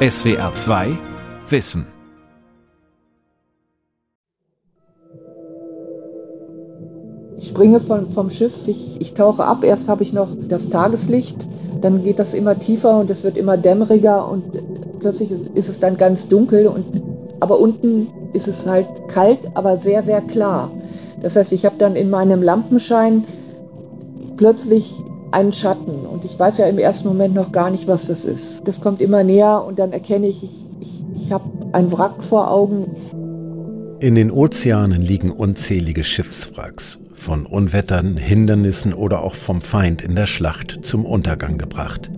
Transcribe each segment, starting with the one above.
SWR 2 Wissen. Ich springe vom, vom Schiff, ich, ich tauche ab, erst habe ich noch das Tageslicht, dann geht das immer tiefer und es wird immer dämmeriger und plötzlich ist es dann ganz dunkel und aber unten ist es halt kalt, aber sehr, sehr klar. Das heißt, ich habe dann in meinem Lampenschein plötzlich einen Schatten und ich weiß ja im ersten Moment noch gar nicht, was das ist. Das kommt immer näher und dann erkenne ich, ich, ich, ich habe ein Wrack vor Augen. In den Ozeanen liegen unzählige Schiffswracks, von Unwettern, Hindernissen oder auch vom Feind in der Schlacht zum Untergang gebracht.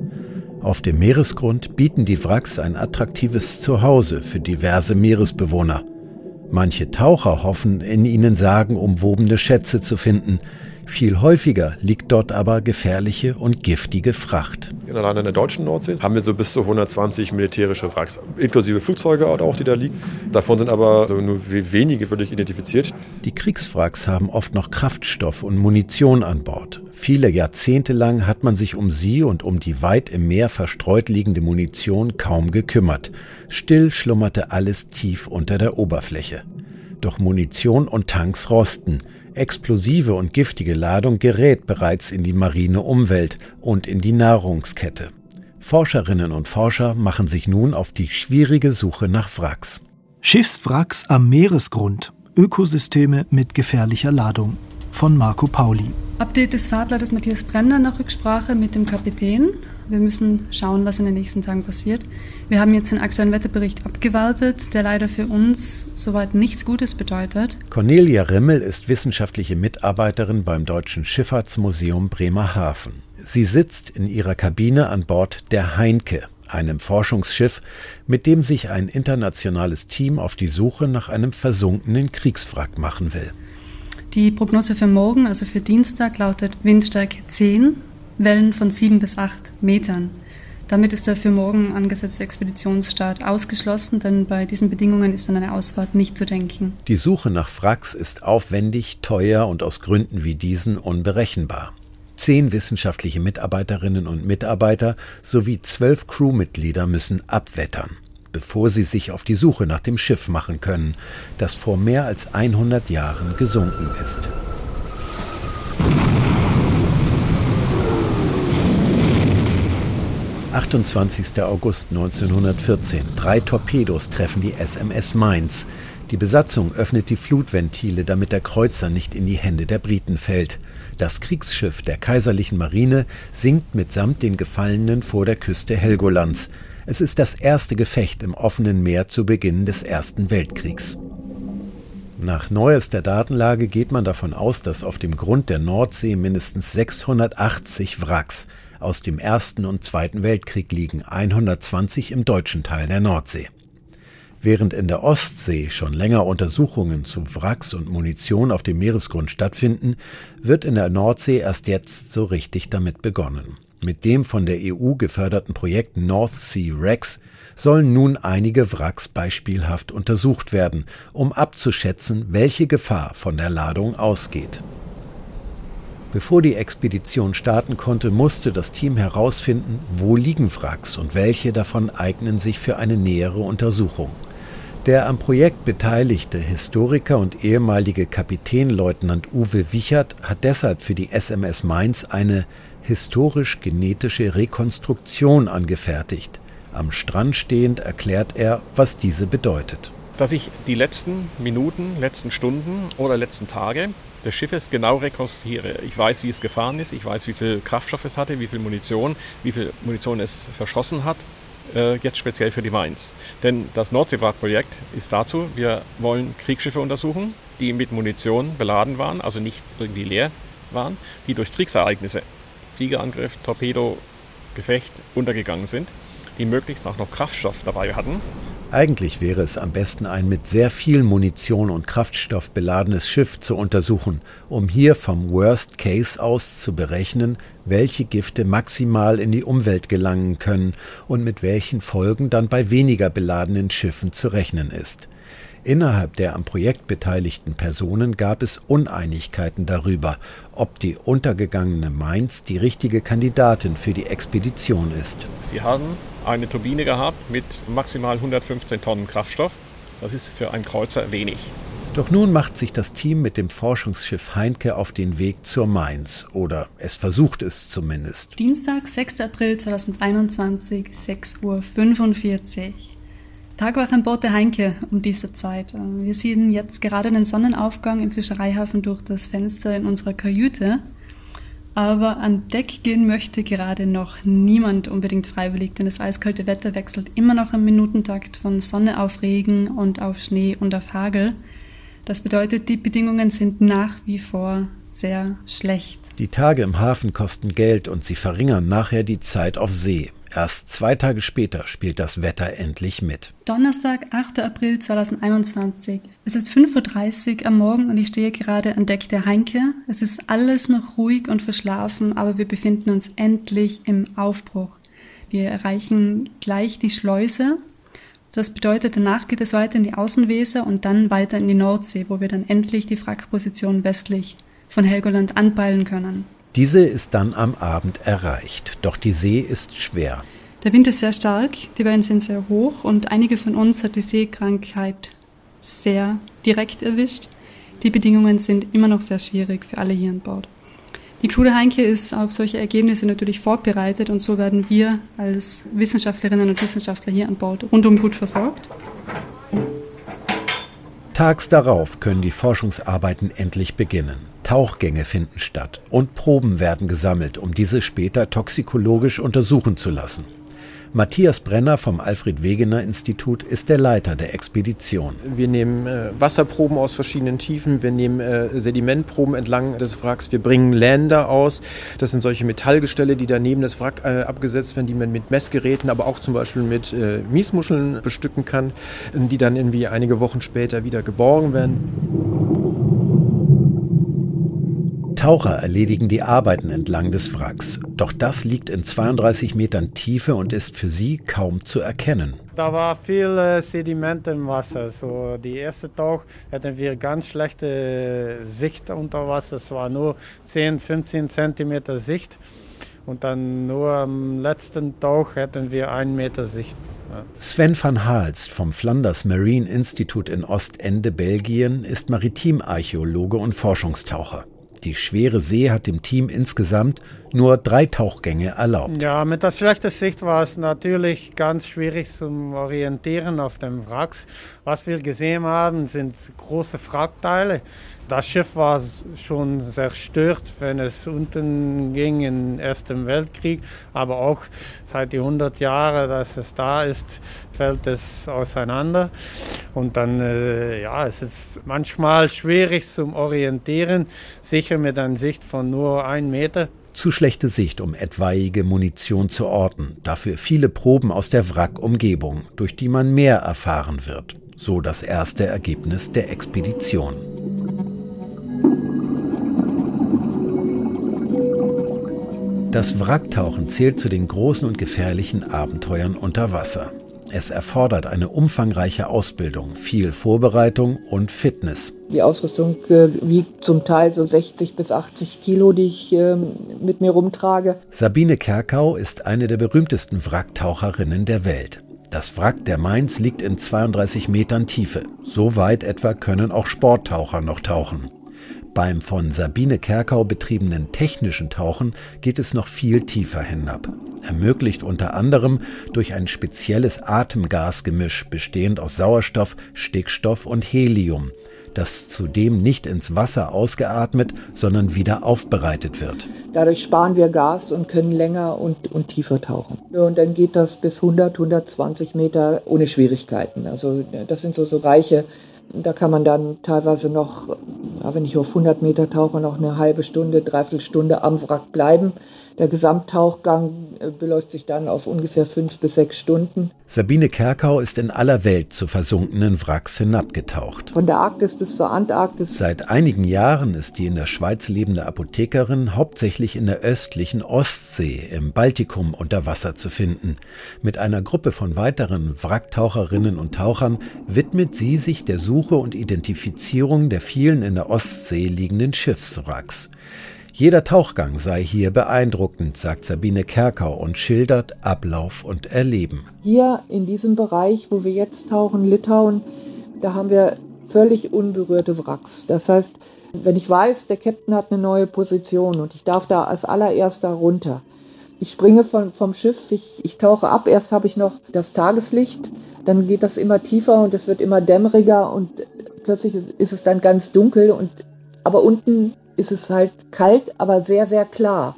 Auf dem Meeresgrund bieten die Wracks ein attraktives Zuhause für diverse Meeresbewohner. Manche Taucher hoffen, in ihnen sagenumwobene Schätze zu finden, viel häufiger liegt dort aber gefährliche und giftige Fracht. Allein in der deutschen Nordsee haben wir so bis zu 120 militärische Wracks, inklusive Flugzeuge auch, die da liegen. Davon sind aber nur wenige wirklich identifiziert. Die Kriegswracks haben oft noch Kraftstoff und Munition an Bord. Viele Jahrzehnte lang hat man sich um sie und um die weit im Meer verstreut liegende Munition kaum gekümmert. Still schlummerte alles tief unter der Oberfläche. Doch Munition und Tanks rosten. Explosive und giftige Ladung gerät bereits in die marine Umwelt und in die Nahrungskette. Forscherinnen und Forscher machen sich nun auf die schwierige Suche nach Wracks. Schiffswracks am Meeresgrund. Ökosysteme mit gefährlicher Ladung. Von Marco Pauli. Update des Fahrtleiters Matthias Brenner nach Rücksprache mit dem Kapitän. Wir müssen schauen, was in den nächsten Tagen passiert. Wir haben jetzt den aktuellen Wetterbericht abgewartet, der leider für uns soweit nichts Gutes bedeutet. Cornelia Rimmel ist wissenschaftliche Mitarbeiterin beim Deutschen Schifffahrtsmuseum Bremerhaven. Sie sitzt in ihrer Kabine an Bord der Heinke, einem Forschungsschiff, mit dem sich ein internationales Team auf die Suche nach einem versunkenen Kriegswrack machen will. Die Prognose für morgen, also für Dienstag, lautet Windstärke 10 Wellen von sieben bis acht Metern. Damit ist der für morgen angesetzte Expeditionsstart ausgeschlossen, denn bei diesen Bedingungen ist an eine Ausfahrt nicht zu denken. Die Suche nach Wracks ist aufwendig, teuer und aus Gründen wie diesen unberechenbar. Zehn wissenschaftliche Mitarbeiterinnen und Mitarbeiter sowie zwölf Crewmitglieder müssen abwettern, bevor sie sich auf die Suche nach dem Schiff machen können, das vor mehr als 100 Jahren gesunken ist. 28. August 1914. Drei Torpedos treffen die SMS Mainz. Die Besatzung öffnet die Flutventile, damit der Kreuzer nicht in die Hände der Briten fällt. Das Kriegsschiff der kaiserlichen Marine sinkt mitsamt den Gefallenen vor der Küste Helgolands. Es ist das erste Gefecht im offenen Meer zu Beginn des Ersten Weltkriegs. Nach neuester Datenlage geht man davon aus, dass auf dem Grund der Nordsee mindestens 680 Wracks aus dem Ersten und Zweiten Weltkrieg liegen, 120 im deutschen Teil der Nordsee. Während in der Ostsee schon länger Untersuchungen zu Wracks und Munition auf dem Meeresgrund stattfinden, wird in der Nordsee erst jetzt so richtig damit begonnen. Mit dem von der EU geförderten Projekt North Sea Wrecks sollen nun einige Wracks beispielhaft untersucht werden, um abzuschätzen, welche Gefahr von der Ladung ausgeht. Bevor die Expedition starten konnte, musste das Team herausfinden, wo liegen Wracks und welche davon eignen sich für eine nähere Untersuchung. Der am Projekt beteiligte Historiker und ehemalige Kapitänleutnant Uwe Wichert hat deshalb für die SMS Mainz eine historisch-genetische Rekonstruktion angefertigt. Am Strand stehend erklärt er, was diese bedeutet. Dass ich die letzten Minuten, letzten Stunden oder letzten Tage des Schiffes genau rekonstruiere. Ich weiß, wie es gefahren ist, ich weiß, wie viel Kraftstoff es hatte, wie viel Munition, wie viel Munition es verschossen hat, äh, jetzt speziell für die Mainz. Denn das Nordseewrackprojekt ist dazu, wir wollen Kriegsschiffe untersuchen, die mit Munition beladen waren, also nicht irgendwie leer waren, die durch Kriegsereignisse, Fliegerangriff, Torpedo, Gefecht untergegangen sind, die möglichst auch noch Kraftstoff dabei hatten eigentlich wäre es am besten, ein mit sehr viel Munition und Kraftstoff beladenes Schiff zu untersuchen, um hier vom Worst Case aus zu berechnen, welche Gifte maximal in die Umwelt gelangen können und mit welchen Folgen dann bei weniger beladenen Schiffen zu rechnen ist. Innerhalb der am Projekt beteiligten Personen gab es Uneinigkeiten darüber, ob die untergegangene Mainz die richtige Kandidatin für die Expedition ist. Sie haben eine Turbine gehabt mit maximal 115 Tonnen Kraftstoff. Das ist für einen Kreuzer wenig. Doch nun macht sich das Team mit dem Forschungsschiff Heinke auf den Weg zur Mainz. Oder es versucht es zumindest. Dienstag, 6. April 2021, 6.45 Uhr. Tagwache an Bord der Heinke um diese Zeit. Wir sehen jetzt gerade den Sonnenaufgang im Fischereihafen durch das Fenster in unserer Kajüte. Aber an Deck gehen möchte gerade noch niemand unbedingt freiwillig, denn das eiskalte Wetter wechselt immer noch im Minutentakt von Sonne auf Regen und auf Schnee und auf Hagel. Das bedeutet, die Bedingungen sind nach wie vor sehr schlecht. Die Tage im Hafen kosten Geld und sie verringern nachher die Zeit auf See. Erst zwei Tage später spielt das Wetter endlich mit. Donnerstag, 8. April 2021. Es ist 5.30 Uhr am Morgen und ich stehe gerade an Deck der Heinke. Es ist alles noch ruhig und verschlafen, aber wir befinden uns endlich im Aufbruch. Wir erreichen gleich die Schleuse. Das bedeutet, danach geht es weiter in die Außenweser und dann weiter in die Nordsee, wo wir dann endlich die Wrackposition westlich von Helgoland anpeilen können. Diese ist dann am Abend erreicht, doch die See ist schwer. Der Wind ist sehr stark, die Wellen sind sehr hoch und einige von uns hat die Seekrankheit sehr direkt erwischt. Die Bedingungen sind immer noch sehr schwierig für alle hier an Bord. Die der Heinke ist auf solche Ergebnisse natürlich vorbereitet und so werden wir als Wissenschaftlerinnen und Wissenschaftler hier an Bord rundum gut versorgt. Tags darauf können die Forschungsarbeiten endlich beginnen. Tauchgänge finden statt und Proben werden gesammelt, um diese später toxikologisch untersuchen zu lassen. Matthias Brenner vom Alfred Wegener Institut ist der Leiter der Expedition. Wir nehmen äh, Wasserproben aus verschiedenen Tiefen, wir nehmen äh, Sedimentproben entlang des Wracks, wir bringen Länder aus. Das sind solche Metallgestelle, die daneben das Wrack äh, abgesetzt werden, die man mit Messgeräten, aber auch zum Beispiel mit äh, Miesmuscheln bestücken kann, die dann irgendwie einige Wochen später wieder geborgen werden. Taucher erledigen die Arbeiten entlang des Wracks. Doch das liegt in 32 Metern Tiefe und ist für sie kaum zu erkennen. Da war viel äh, Sediment im Wasser. So die erste Tauch hatten wir ganz schlechte Sicht unter Wasser. Es war nur 10, 15 Zentimeter Sicht. Und dann nur am letzten Tauch hätten wir einen Meter Sicht. Sven van Haalst vom Flanders Marine Institute in Ostende, Belgien, ist Maritimarchäologe und Forschungstaucher. Die schwere See hat dem Team insgesamt nur drei Tauchgänge erlaubt. Ja, mit der schlechten Sicht war es natürlich ganz schwierig zum Orientieren auf dem Wrack. Was wir gesehen haben, sind große Wrackteile. Das Schiff war schon zerstört, wenn es unten ging im Ersten Weltkrieg, aber auch seit die 100 Jahre, dass es da ist, fällt es auseinander. Und dann, äh, ja, es ist manchmal schwierig zum Orientieren, sicher mit einer Sicht von nur einem Meter. Zu schlechte Sicht, um etwaige Munition zu orten. Dafür viele Proben aus der Wrackumgebung, durch die man mehr erfahren wird. So das erste Ergebnis der Expedition. Das Wracktauchen zählt zu den großen und gefährlichen Abenteuern unter Wasser. Es erfordert eine umfangreiche Ausbildung, viel Vorbereitung und Fitness. Die Ausrüstung äh, wiegt zum Teil so 60 bis 80 Kilo, die ich äh, mit mir rumtrage. Sabine Kerkau ist eine der berühmtesten Wracktaucherinnen der Welt. Das Wrack der Mainz liegt in 32 Metern Tiefe. So weit etwa können auch Sporttaucher noch tauchen. Beim von Sabine Kerkau betriebenen technischen Tauchen geht es noch viel tiefer hinab. Ermöglicht unter anderem durch ein spezielles Atemgasgemisch bestehend aus Sauerstoff, Stickstoff und Helium, das zudem nicht ins Wasser ausgeatmet, sondern wieder aufbereitet wird. Dadurch sparen wir Gas und können länger und, und tiefer tauchen. Und dann geht das bis 100, 120 Meter ohne Schwierigkeiten. Also das sind so, so Bereiche, da kann man dann teilweise noch, wenn ich auf 100 Meter tauche, noch eine halbe Stunde, dreiviertel Stunde am Wrack bleiben. Der Gesamttauchgang äh, beläuft sich dann auf ungefähr fünf bis sechs Stunden. Sabine Kerkau ist in aller Welt zu versunkenen Wracks hinabgetaucht. Von der Arktis bis zur Antarktis. Seit einigen Jahren ist die in der Schweiz lebende Apothekerin hauptsächlich in der östlichen Ostsee im Baltikum unter Wasser zu finden. Mit einer Gruppe von weiteren Wracktaucherinnen und Tauchern widmet sie sich der Suche und Identifizierung der vielen in der Ostsee liegenden Schiffswracks. Jeder Tauchgang sei hier beeindruckend, sagt Sabine Kerkau und schildert Ablauf und Erleben. Hier in diesem Bereich, wo wir jetzt tauchen, Litauen, da haben wir völlig unberührte Wracks. Das heißt, wenn ich weiß, der Captain hat eine neue Position und ich darf da als allererster runter. Ich springe von, vom Schiff, ich, ich tauche ab, erst habe ich noch das Tageslicht, dann geht das immer tiefer und es wird immer dämmeriger und plötzlich ist es dann ganz dunkel und aber unten ist es halt kalt, aber sehr, sehr klar.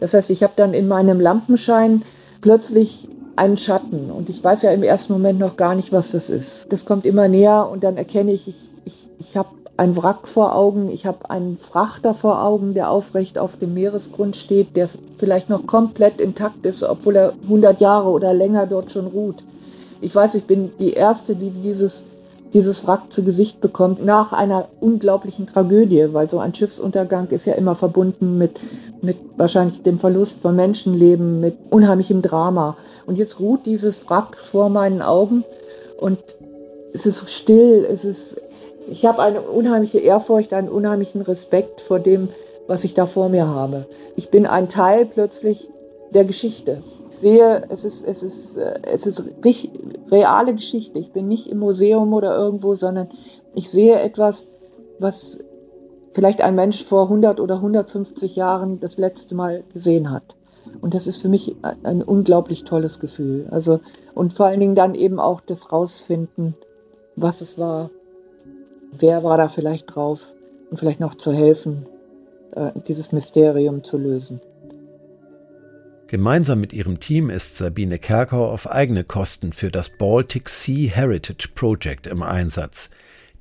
Das heißt, ich habe dann in meinem Lampenschein plötzlich einen Schatten und ich weiß ja im ersten Moment noch gar nicht, was das ist. Das kommt immer näher und dann erkenne ich, ich, ich, ich habe ein Wrack vor Augen, ich habe einen Frachter vor Augen, der aufrecht auf dem Meeresgrund steht, der vielleicht noch komplett intakt ist, obwohl er 100 Jahre oder länger dort schon ruht. Ich weiß, ich bin die Erste, die dieses dieses Wrack zu Gesicht bekommt nach einer unglaublichen Tragödie, weil so ein Schiffsuntergang ist ja immer verbunden mit, mit wahrscheinlich dem Verlust von Menschenleben, mit unheimlichem Drama. Und jetzt ruht dieses Wrack vor meinen Augen und es ist still, es ist, ich habe eine unheimliche Ehrfurcht, einen unheimlichen Respekt vor dem, was ich da vor mir habe. Ich bin ein Teil plötzlich der Geschichte sehe, es ist, es ist, äh, es ist reale Geschichte. Ich bin nicht im Museum oder irgendwo, sondern ich sehe etwas, was vielleicht ein Mensch vor 100 oder 150 Jahren das letzte Mal gesehen hat. Und das ist für mich ein unglaublich tolles Gefühl. Also, und vor allen Dingen dann eben auch das Rausfinden, was es war, wer war da vielleicht drauf und vielleicht noch zu helfen, äh, dieses Mysterium zu lösen. Gemeinsam mit ihrem Team ist Sabine Kerkau auf eigene Kosten für das Baltic Sea Heritage Project im Einsatz.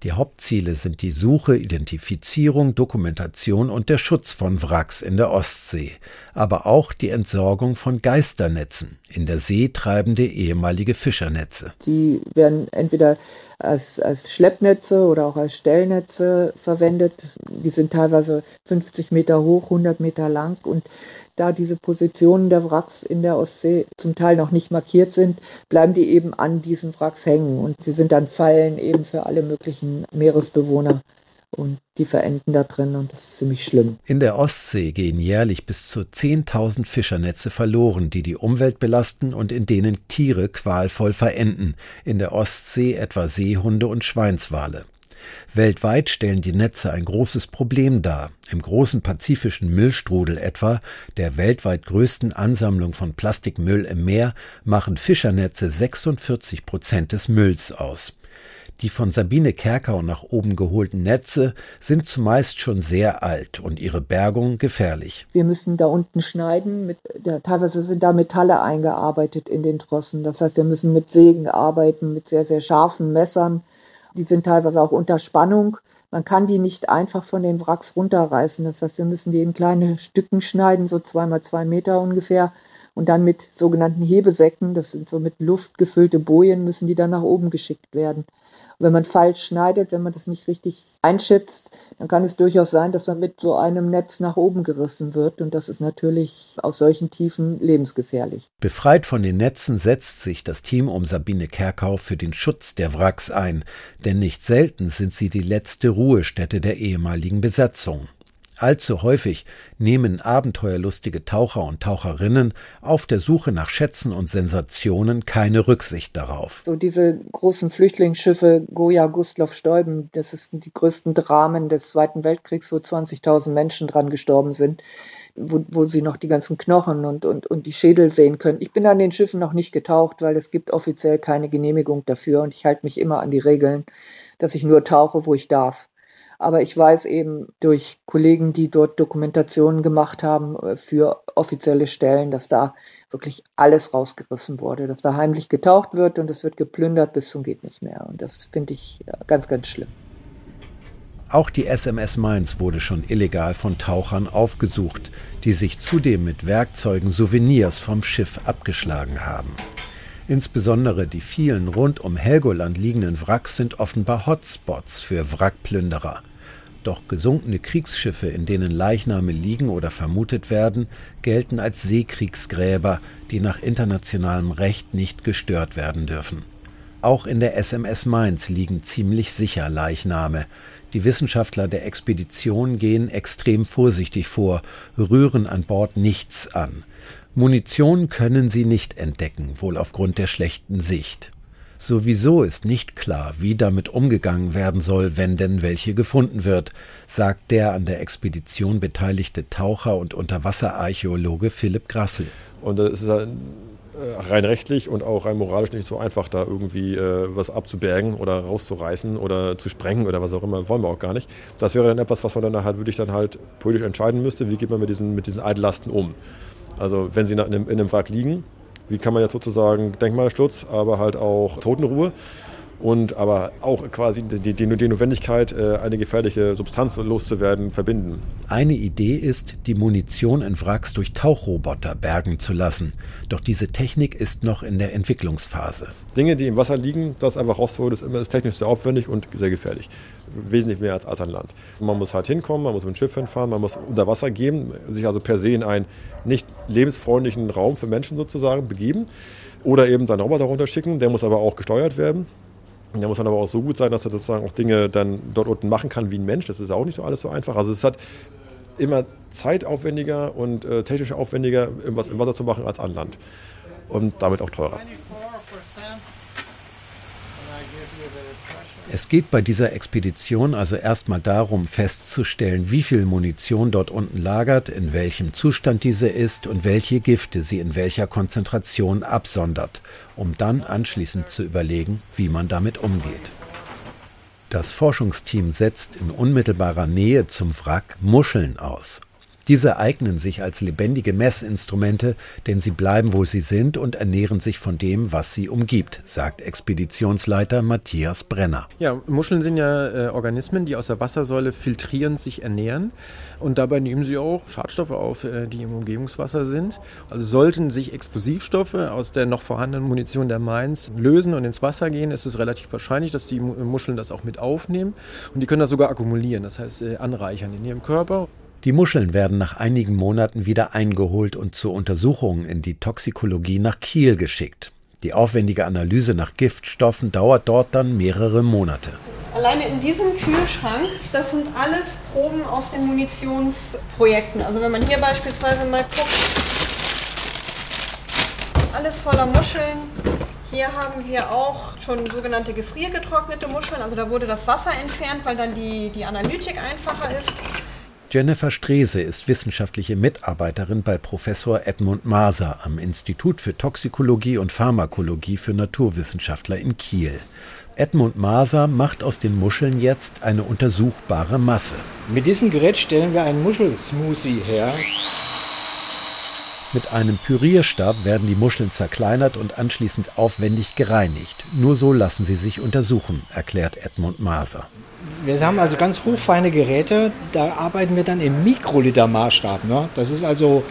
Die Hauptziele sind die Suche, Identifizierung, Dokumentation und der Schutz von Wracks in der Ostsee, aber auch die Entsorgung von Geisternetzen, in der See treibende ehemalige Fischernetze. Die werden entweder als, als Schleppnetze oder auch als Stellnetze verwendet. Die sind teilweise 50 Meter hoch, 100 Meter lang und da diese Positionen der Wracks in der Ostsee zum Teil noch nicht markiert sind, bleiben die eben an diesen Wracks hängen und sie sind dann Fallen eben für alle möglichen Meeresbewohner und die verenden da drin und das ist ziemlich schlimm. In der Ostsee gehen jährlich bis zu 10.000 Fischernetze verloren, die die Umwelt belasten und in denen Tiere qualvoll verenden, in der Ostsee etwa Seehunde und Schweinswale. Weltweit stellen die Netze ein großes Problem dar. Im großen pazifischen Müllstrudel etwa, der weltweit größten Ansammlung von Plastikmüll im Meer, machen Fischernetze 46 Prozent des Mülls aus. Die von Sabine Kerkau nach oben geholten Netze sind zumeist schon sehr alt und ihre Bergung gefährlich. Wir müssen da unten schneiden. Mit, ja, teilweise sind da Metalle eingearbeitet in den Trossen. Das heißt, wir müssen mit Sägen arbeiten, mit sehr, sehr scharfen Messern. Die sind teilweise auch unter Spannung. Man kann die nicht einfach von den Wracks runterreißen. Das heißt, wir müssen die in kleine Stücken schneiden, so zwei mal zwei Meter ungefähr. Und dann mit sogenannten Hebesäcken, das sind so mit Luft gefüllte Bojen, müssen die dann nach oben geschickt werden wenn man falsch schneidet, wenn man das nicht richtig einschätzt, dann kann es durchaus sein, dass man mit so einem Netz nach oben gerissen wird. Und das ist natürlich aus solchen Tiefen lebensgefährlich. Befreit von den Netzen setzt sich das Team um Sabine Kerkau für den Schutz der Wracks ein, denn nicht selten sind sie die letzte Ruhestätte der ehemaligen Besatzung. Allzu häufig nehmen abenteuerlustige Taucher und Taucherinnen auf der Suche nach Schätzen und Sensationen keine Rücksicht darauf. So diese großen Flüchtlingsschiffe Goya, Gustloff, Stäuben, das sind die größten Dramen des Zweiten Weltkriegs, wo 20.000 Menschen dran gestorben sind, wo, wo sie noch die ganzen Knochen und, und, und die Schädel sehen können. Ich bin an den Schiffen noch nicht getaucht, weil es gibt offiziell keine Genehmigung dafür und ich halte mich immer an die Regeln, dass ich nur tauche, wo ich darf. Aber ich weiß eben durch Kollegen, die dort Dokumentationen gemacht haben äh, für offizielle Stellen, dass da wirklich alles rausgerissen wurde, dass da heimlich getaucht wird und es wird geplündert bis zum geht nicht mehr. Und das finde ich äh, ganz, ganz schlimm. Auch die SMS Mainz wurde schon illegal von Tauchern aufgesucht, die sich zudem mit Werkzeugen Souvenirs vom Schiff abgeschlagen haben. Insbesondere die vielen rund um Helgoland liegenden Wracks sind offenbar Hotspots für Wrackplünderer. Doch gesunkene Kriegsschiffe, in denen Leichname liegen oder vermutet werden, gelten als Seekriegsgräber, die nach internationalem Recht nicht gestört werden dürfen. Auch in der SMS Mainz liegen ziemlich sicher Leichname. Die Wissenschaftler der Expedition gehen extrem vorsichtig vor, rühren an Bord nichts an. Munition können sie nicht entdecken, wohl aufgrund der schlechten Sicht. Sowieso ist nicht klar, wie damit umgegangen werden soll, wenn denn welche gefunden wird, sagt der an der Expedition beteiligte Taucher und Unterwasserarchäologe Philipp Grassel. Und es ist halt rein rechtlich und auch rein moralisch nicht so einfach, da irgendwie äh, was abzubergen oder rauszureißen oder zu sprengen oder was auch immer, wollen wir auch gar nicht. Das wäre dann etwas, was man dann halt wirklich dann halt politisch entscheiden müsste, wie geht man mit diesen, mit diesen Altlasten um. Also wenn sie in einem, in einem Wrack liegen, wie kann man jetzt sozusagen Denkmalschutz, aber halt auch Totenruhe und aber auch quasi die, die, die Notwendigkeit, äh, eine gefährliche Substanz loszuwerden, verbinden. Eine Idee ist, die Munition in Wracks durch Tauchroboter bergen zu lassen. Doch diese Technik ist noch in der Entwicklungsphase. Dinge, die im Wasser liegen, das einfach rauszuholen, ist, immer, ist technisch sehr aufwendig und sehr gefährlich. Wesentlich mehr als, als an Land. Man muss halt hinkommen, man muss mit dem Schiff hinfahren, man muss unter Wasser gehen, sich also per se in einen nicht lebensfreundlichen Raum für Menschen sozusagen begeben. Oder eben dann Roboter runterschicken, der muss aber auch gesteuert werden. Der muss dann aber auch so gut sein, dass er sozusagen auch Dinge dann dort unten machen kann wie ein Mensch. Das ist auch nicht so alles so einfach. Also es hat immer zeitaufwendiger und äh, technisch aufwendiger, irgendwas im Wasser zu machen als an Land. Und damit auch teurer. Es geht bei dieser Expedition also erstmal darum festzustellen, wie viel Munition dort unten lagert, in welchem Zustand diese ist und welche Gifte sie in welcher Konzentration absondert, um dann anschließend zu überlegen, wie man damit umgeht. Das Forschungsteam setzt in unmittelbarer Nähe zum Wrack Muscheln aus, diese eignen sich als lebendige Messinstrumente, denn sie bleiben, wo sie sind und ernähren sich von dem, was sie umgibt, sagt Expeditionsleiter Matthias Brenner. Ja, Muscheln sind ja äh, Organismen, die aus der Wassersäule filtrierend sich ernähren und dabei nehmen sie auch Schadstoffe auf, äh, die im Umgebungswasser sind. Also sollten sich Explosivstoffe aus der noch vorhandenen Munition der Mainz lösen und ins Wasser gehen, ist es relativ wahrscheinlich, dass die Muscheln das auch mit aufnehmen und die können das sogar akkumulieren, das heißt äh, anreichern in ihrem Körper. Die Muscheln werden nach einigen Monaten wieder eingeholt und zur Untersuchung in die Toxikologie nach Kiel geschickt. Die aufwendige Analyse nach Giftstoffen dauert dort dann mehrere Monate. Alleine in diesem Kühlschrank, das sind alles Proben aus den Munitionsprojekten. Also wenn man hier beispielsweise mal guckt, alles voller Muscheln. Hier haben wir auch schon sogenannte gefriergetrocknete Muscheln. Also da wurde das Wasser entfernt, weil dann die, die Analytik einfacher ist. Jennifer Strese ist wissenschaftliche Mitarbeiterin bei Professor Edmund Maser am Institut für Toxikologie und Pharmakologie für Naturwissenschaftler in Kiel. Edmund Maser macht aus den Muscheln jetzt eine untersuchbare Masse. Mit diesem Gerät stellen wir einen Muschelsmoothie her. Mit einem Pürierstab werden die Muscheln zerkleinert und anschließend aufwendig gereinigt. Nur so lassen sie sich untersuchen, erklärt Edmund Maser. Wir haben also ganz hochfeine Geräte, da arbeiten wir dann im Mikroliter-Maßstab. Ne? Das ist also,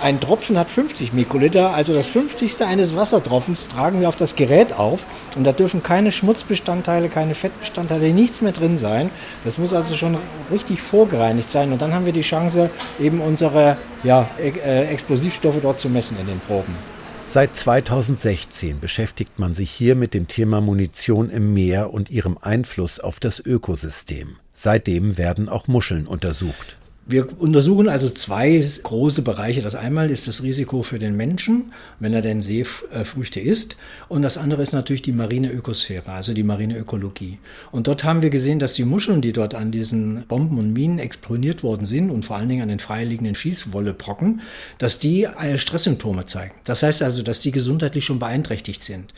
ein Tropfen hat 50 Mikroliter, also das 50. eines Wassertropfens tragen wir auf das Gerät auf und da dürfen keine Schmutzbestandteile, keine Fettbestandteile, nichts mehr drin sein. Das muss also schon richtig vorgereinigt sein und dann haben wir die Chance, eben unsere ja, äh, Explosivstoffe dort zu messen in den Proben. Seit 2016 beschäftigt man sich hier mit dem Thema Munition im Meer und ihrem Einfluss auf das Ökosystem. Seitdem werden auch Muscheln untersucht. Wir untersuchen also zwei große Bereiche. Das einmal ist das Risiko für den Menschen, wenn er denn Seefrüchte isst. Und das andere ist natürlich die marine Ökosphäre, also die marine Ökologie. Und dort haben wir gesehen, dass die Muscheln, die dort an diesen Bomben und Minen explodiert worden sind und vor allen Dingen an den freiliegenden Schießwollebrocken, dass die Stresssymptome zeigen. Das heißt also, dass die gesundheitlich schon beeinträchtigt sind.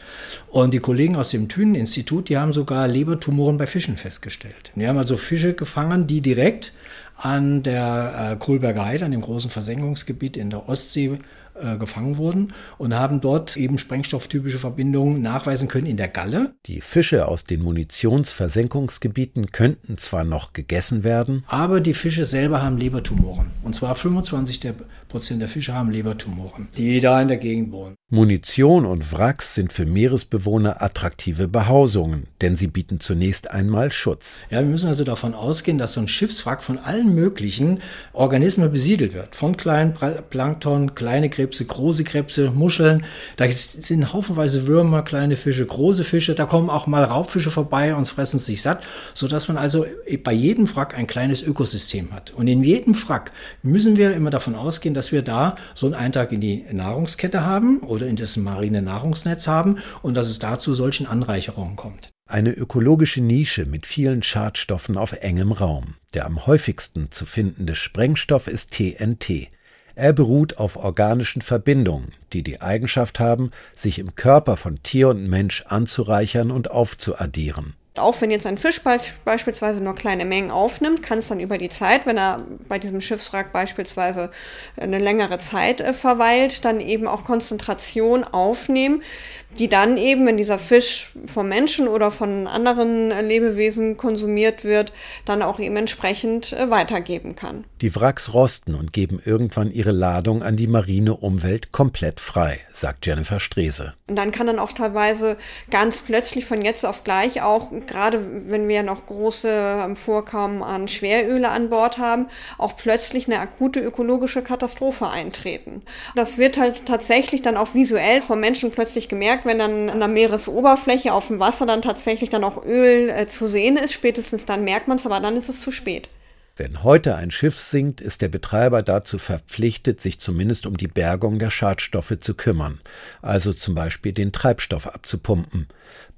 Und die Kollegen aus dem Thünen-Institut, die haben sogar Lebertumoren bei Fischen festgestellt. Die haben also Fische gefangen, die direkt an der äh, Kohlberger Heide, an dem großen Versenkungsgebiet in der Ostsee, äh, gefangen wurden und haben dort eben sprengstofftypische Verbindungen nachweisen können in der Galle. Die Fische aus den Munitionsversenkungsgebieten könnten zwar noch gegessen werden, aber die Fische selber haben Lebertumoren. Und zwar 25 Prozent der Fische haben Lebertumoren, die da in der Gegend wohnen. Munition und Wracks sind für Meeresbewohner attraktive Behausungen, denn sie bieten zunächst einmal Schutz. Ja, wir müssen also davon ausgehen, dass so ein Schiffswrack von allen möglichen Organismen besiedelt wird. Von kleinen Plankton, kleine Krebse, große Krebse, Muscheln. Da sind haufenweise Würmer, kleine Fische, große Fische. Da kommen auch mal Raubfische vorbei und fressen sich satt, sodass man also bei jedem Wrack ein kleines Ökosystem hat. Und in jedem Wrack müssen wir immer davon ausgehen, dass wir da so einen Eintrag in die Nahrungskette haben oder in das marine Nahrungsnetz haben und dass es da zu solchen Anreicherungen kommt. Eine ökologische Nische mit vielen Schadstoffen auf engem Raum. Der am häufigsten zu findende Sprengstoff ist TNT. Er beruht auf organischen Verbindungen, die die Eigenschaft haben, sich im Körper von Tier und Mensch anzureichern und aufzuaddieren. Auch wenn jetzt ein Fisch beispielsweise nur kleine Mengen aufnimmt, kann es dann über die Zeit, wenn er bei diesem Schiffswrack beispielsweise eine längere Zeit äh, verweilt, dann eben auch Konzentration aufnehmen, die dann eben, wenn dieser Fisch vom Menschen oder von anderen Lebewesen konsumiert wird, dann auch eben entsprechend äh, weitergeben kann. Die Wracks rosten und geben irgendwann ihre Ladung an die marine Umwelt komplett frei, sagt Jennifer Strese. Und dann kann dann auch teilweise ganz plötzlich von jetzt auf gleich auch, gerade wenn wir noch große ähm, Vorkommen an Schweröle an Bord haben, auch plötzlich eine akute ökologische Katastrophe eintreten. Das wird halt tatsächlich dann auch visuell vom Menschen plötzlich gemerkt, gemerkt, wenn dann an der Meeresoberfläche auf dem Wasser dann tatsächlich dann auch Öl äh, zu sehen ist. Spätestens dann merkt man es, aber dann ist es zu spät. Wenn heute ein Schiff sinkt, ist der Betreiber dazu verpflichtet, sich zumindest um die Bergung der Schadstoffe zu kümmern, also zum Beispiel den Treibstoff abzupumpen.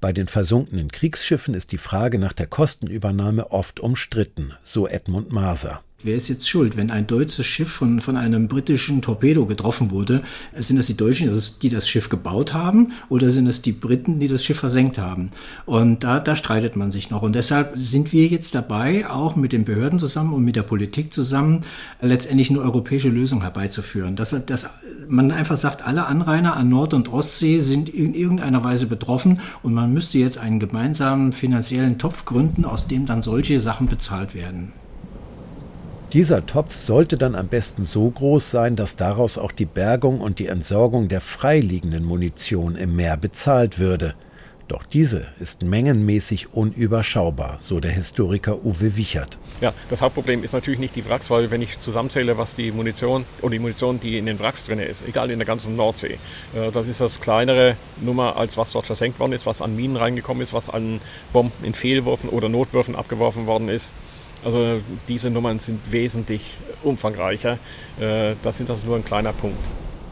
Bei den versunkenen Kriegsschiffen ist die Frage nach der Kostenübernahme oft umstritten, so Edmund Maser. Wer ist jetzt schuld, wenn ein deutsches Schiff von, von einem britischen Torpedo getroffen wurde? Sind das die Deutschen, die das Schiff gebaut haben, oder sind es die Briten, die das Schiff versenkt haben? Und da, da streitet man sich noch. Und deshalb sind wir jetzt dabei, auch mit den Behörden zusammen und mit der Politik zusammen, letztendlich eine europäische Lösung herbeizuführen. Dass, dass man einfach sagt, alle Anrainer an Nord- und Ostsee sind in irgendeiner Weise betroffen und man müsste jetzt einen gemeinsamen finanziellen Topf gründen, aus dem dann solche Sachen bezahlt werden. Dieser Topf sollte dann am besten so groß sein, dass daraus auch die Bergung und die Entsorgung der freiliegenden Munition im Meer bezahlt würde. Doch diese ist mengenmäßig unüberschaubar, so der Historiker Uwe Wichert. Ja, das Hauptproblem ist natürlich nicht die Wracks, weil wenn ich zusammenzähle, was die Munition und die Munition, die in den Wracks drin ist, egal in der ganzen Nordsee, äh, das ist das kleinere Nummer, als was dort versenkt worden ist, was an Minen reingekommen ist, was an Bomben in Fehlwürfen oder Notwürfen abgeworfen worden ist. Also diese Nummern sind wesentlich umfangreicher. Äh, das sind das nur ein kleiner Punkt.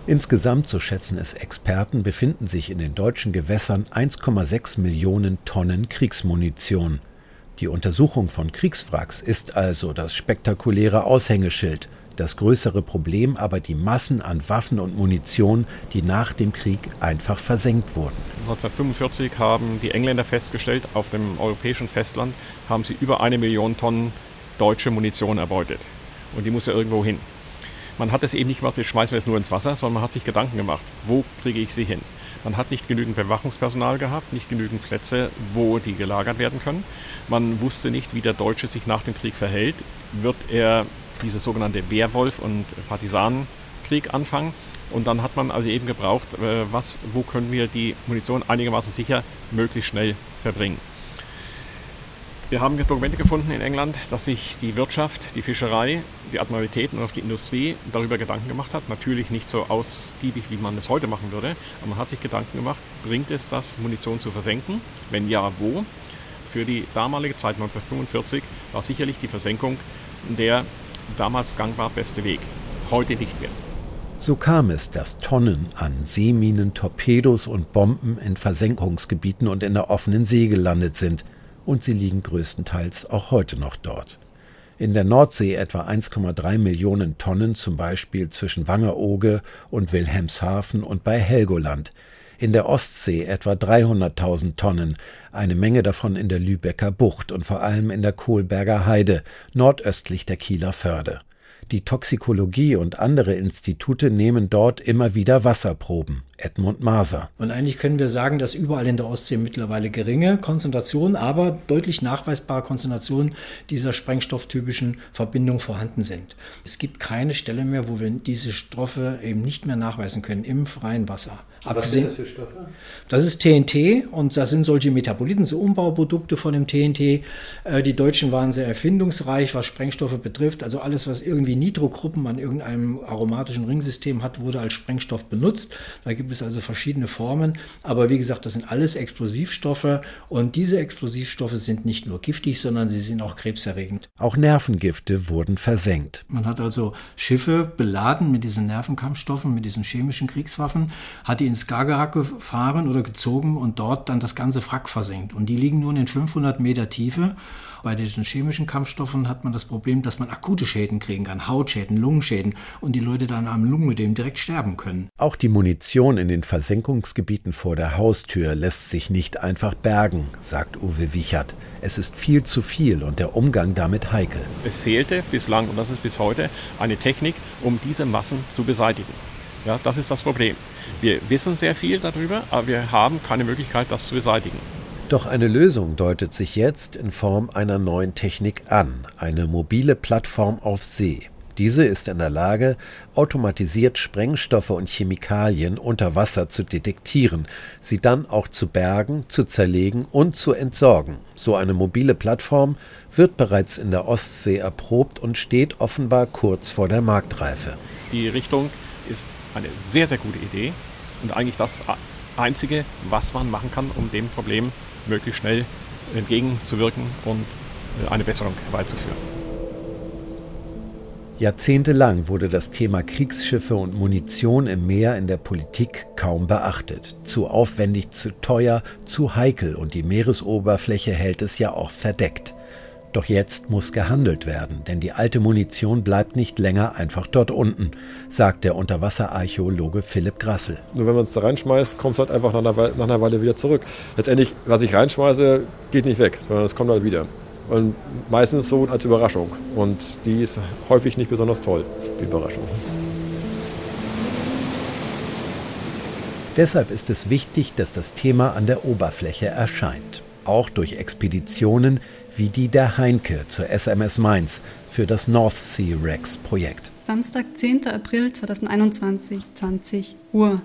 Insgesamt, so schätzen es Experten, befinden sich in den deutschen Gewässern 1,6 Millionen Tonnen Kriegsmunition. Die Untersuchung von Kriegswracks ist also das spektakuläre Aushängeschild das größere Problem aber die Massen an Waffen und Munition, die nach dem Krieg einfach versenkt wurden. 1945 haben die Engländer festgestellt, auf dem europäischen Festland haben sie über eine Million Tonnen deutsche Munition erbeutet. Und die muss ja irgendwo hin. Man hat es eben nicht gemacht, jetzt schmeißen wir es nur ins Wasser, sondern man hat sich Gedanken gemacht, wo kriege ich sie hin. Man hat nicht genügend Bewachungspersonal gehabt, nicht genügend Plätze, wo die gelagert werden können. Man wusste nicht, wie der Deutsche sich nach dem Krieg verhält. Wird er diese sogenannte Wehrwolf- und Partisanenkrieg anfangen. Und dann hat man also eben gebraucht, äh, was, wo können wir die Munition einigermaßen sicher möglichst schnell verbringen. Wir haben Dokumente gefunden in England, dass sich die Wirtschaft, die Fischerei, die Admiralitäten und auch die Industrie darüber Gedanken gemacht hat. Natürlich nicht so ausgiebig, wie man es heute machen würde, aber man hat sich Gedanken gemacht, bringt es das, Munition zu versenken? Wenn ja, wo? Für die damalige Zeit 1945 war sicherlich die Versenkung der damals gangbar beste Weg. Heute nicht mehr. So kam es, dass Tonnen an Seeminen, Torpedos und Bomben in Versenkungsgebieten und in der offenen See gelandet sind, und sie liegen größtenteils auch heute noch dort. In der Nordsee etwa 1,3 Millionen Tonnen, zum Beispiel zwischen Wangerooge und Wilhelmshaven und bei Helgoland. In der Ostsee etwa 300.000 Tonnen, eine Menge davon in der Lübecker Bucht und vor allem in der Kohlberger Heide, nordöstlich der Kieler Förde. Die Toxikologie und andere Institute nehmen dort immer wieder Wasserproben. Edmund Maser. Und eigentlich können wir sagen, dass überall in der Ostsee mittlerweile geringe Konzentrationen, aber deutlich nachweisbare Konzentrationen dieser sprengstofftypischen Verbindung vorhanden sind. Es gibt keine Stelle mehr, wo wir diese Stoffe eben nicht mehr nachweisen können im freien Wasser. Was sind das für Stoffe? Das ist TNT und das sind solche Metaboliten, so Umbauprodukte von dem TNT. Äh, die Deutschen waren sehr erfindungsreich, was Sprengstoffe betrifft. Also alles, was irgendwie Nitrogruppen an irgendeinem aromatischen Ringsystem hat, wurde als Sprengstoff benutzt. Da gibt es also verschiedene Formen. Aber wie gesagt, das sind alles Explosivstoffe und diese Explosivstoffe sind nicht nur giftig, sondern sie sind auch krebserregend. Auch Nervengifte wurden versenkt. Man hat also Schiffe beladen mit diesen Nervenkampfstoffen, mit diesen chemischen Kriegswaffen, hat die ins Skagerrak gefahren oder gezogen und dort dann das ganze Wrack versenkt. Und die liegen nun in 500 Meter Tiefe. Bei diesen chemischen Kampfstoffen hat man das Problem, dass man akute Schäden kriegen kann, Hautschäden, Lungenschäden und die Leute dann am Lungenödem direkt sterben können. Auch die Munition in den Versenkungsgebieten vor der Haustür lässt sich nicht einfach bergen, sagt Uwe Wichert. Es ist viel zu viel und der Umgang damit heikel. Es fehlte bislang, und das ist bis heute, eine Technik, um diese Massen zu beseitigen. Ja, das ist das Problem. Wir wissen sehr viel darüber, aber wir haben keine Möglichkeit, das zu beseitigen. Doch eine Lösung deutet sich jetzt in Form einer neuen Technik an, eine mobile Plattform auf See. Diese ist in der Lage, automatisiert Sprengstoffe und Chemikalien unter Wasser zu detektieren, sie dann auch zu bergen, zu zerlegen und zu entsorgen. So eine mobile Plattform wird bereits in der Ostsee erprobt und steht offenbar kurz vor der Marktreife. Die Richtung ist eine sehr, sehr gute Idee und eigentlich das Einzige, was man machen kann, um dem Problem möglichst schnell entgegenzuwirken und äh, eine Besserung herbeizuführen. Jahrzehntelang wurde das Thema Kriegsschiffe und Munition im Meer in der Politik kaum beachtet. Zu aufwendig, zu teuer, zu heikel und die Meeresoberfläche hält es ja auch verdeckt. Doch jetzt muss gehandelt werden, denn die alte Munition bleibt nicht länger einfach dort unten, sagt der Unterwasserarchäologe Philipp Grassel. Nur wenn man es da reinschmeißt, kommt es halt einfach nach einer, Weile, nach einer Weile wieder zurück. Letztendlich, was ich reinschmeiße, geht nicht weg, sondern es kommt halt wieder. Und meistens so als Überraschung. Und die ist häufig nicht besonders toll, die Überraschung. Deshalb ist es wichtig, dass das Thema an der Oberfläche erscheint. Auch durch Expeditionen, wie die der Heinke zur SMS Mainz für das North Sea Rex Projekt. Samstag, 10. April 2021, 20 Uhr.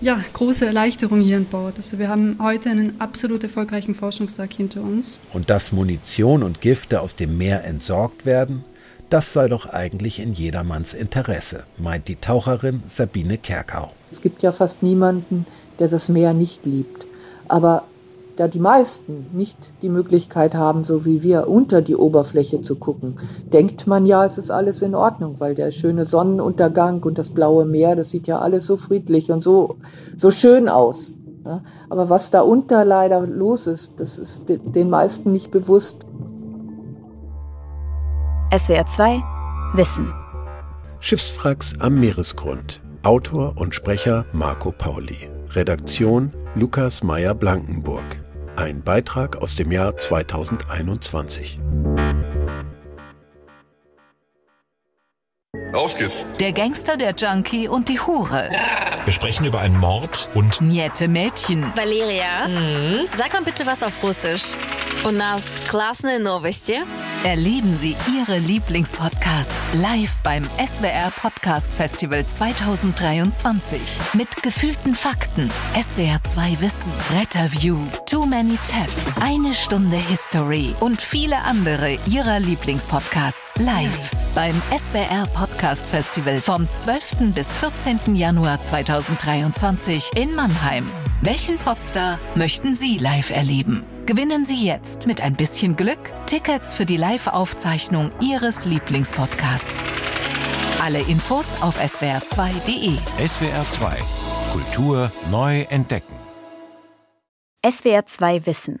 Ja, große Erleichterung hier an Bord. Also wir haben heute einen absolut erfolgreichen Forschungstag hinter uns. Und dass Munition und Gifte aus dem Meer entsorgt werden, das sei doch eigentlich in jedermanns Interesse, meint die Taucherin Sabine Kerkau. Es gibt ja fast niemanden, der das Meer nicht liebt. Aber da die meisten nicht die Möglichkeit haben, so wie wir, unter die Oberfläche zu gucken, denkt man ja, es ist alles in Ordnung, weil der schöne Sonnenuntergang und das blaue Meer, das sieht ja alles so friedlich und so, so schön aus. Ja, aber was da unter leider los ist, das ist den meisten nicht bewusst. SWR 2 Wissen. Schiffswracks am Meeresgrund. Autor und Sprecher Marco Pauli. Redaktion Lukas Meyer-Blankenburg. Ein Beitrag aus dem Jahr 2021. Auf geht's. Der Gangster, der Junkie und die Hure. Wir sprechen über einen Mord und Niette Mädchen. Valeria, mhm. sag mal bitte was auf Russisch. У нас классные новости. Erleben Sie Ihre Lieblingspodcasts live beim SWR Podcast Festival 2023. Mit gefühlten Fakten, SWR 2 Wissen, Retterview, Too Many Tabs, eine Stunde History und viele andere Ihrer Lieblingspodcasts live beim SWR Podcast Festival vom 12. bis 14. Januar 2023 in Mannheim. Welchen Podstar möchten Sie live erleben? Gewinnen Sie jetzt mit ein bisschen Glück Tickets für die Live-Aufzeichnung Ihres Lieblingspodcasts. Alle Infos auf swr2.de. SWR 2 Kultur neu entdecken. SWR 2 Wissen.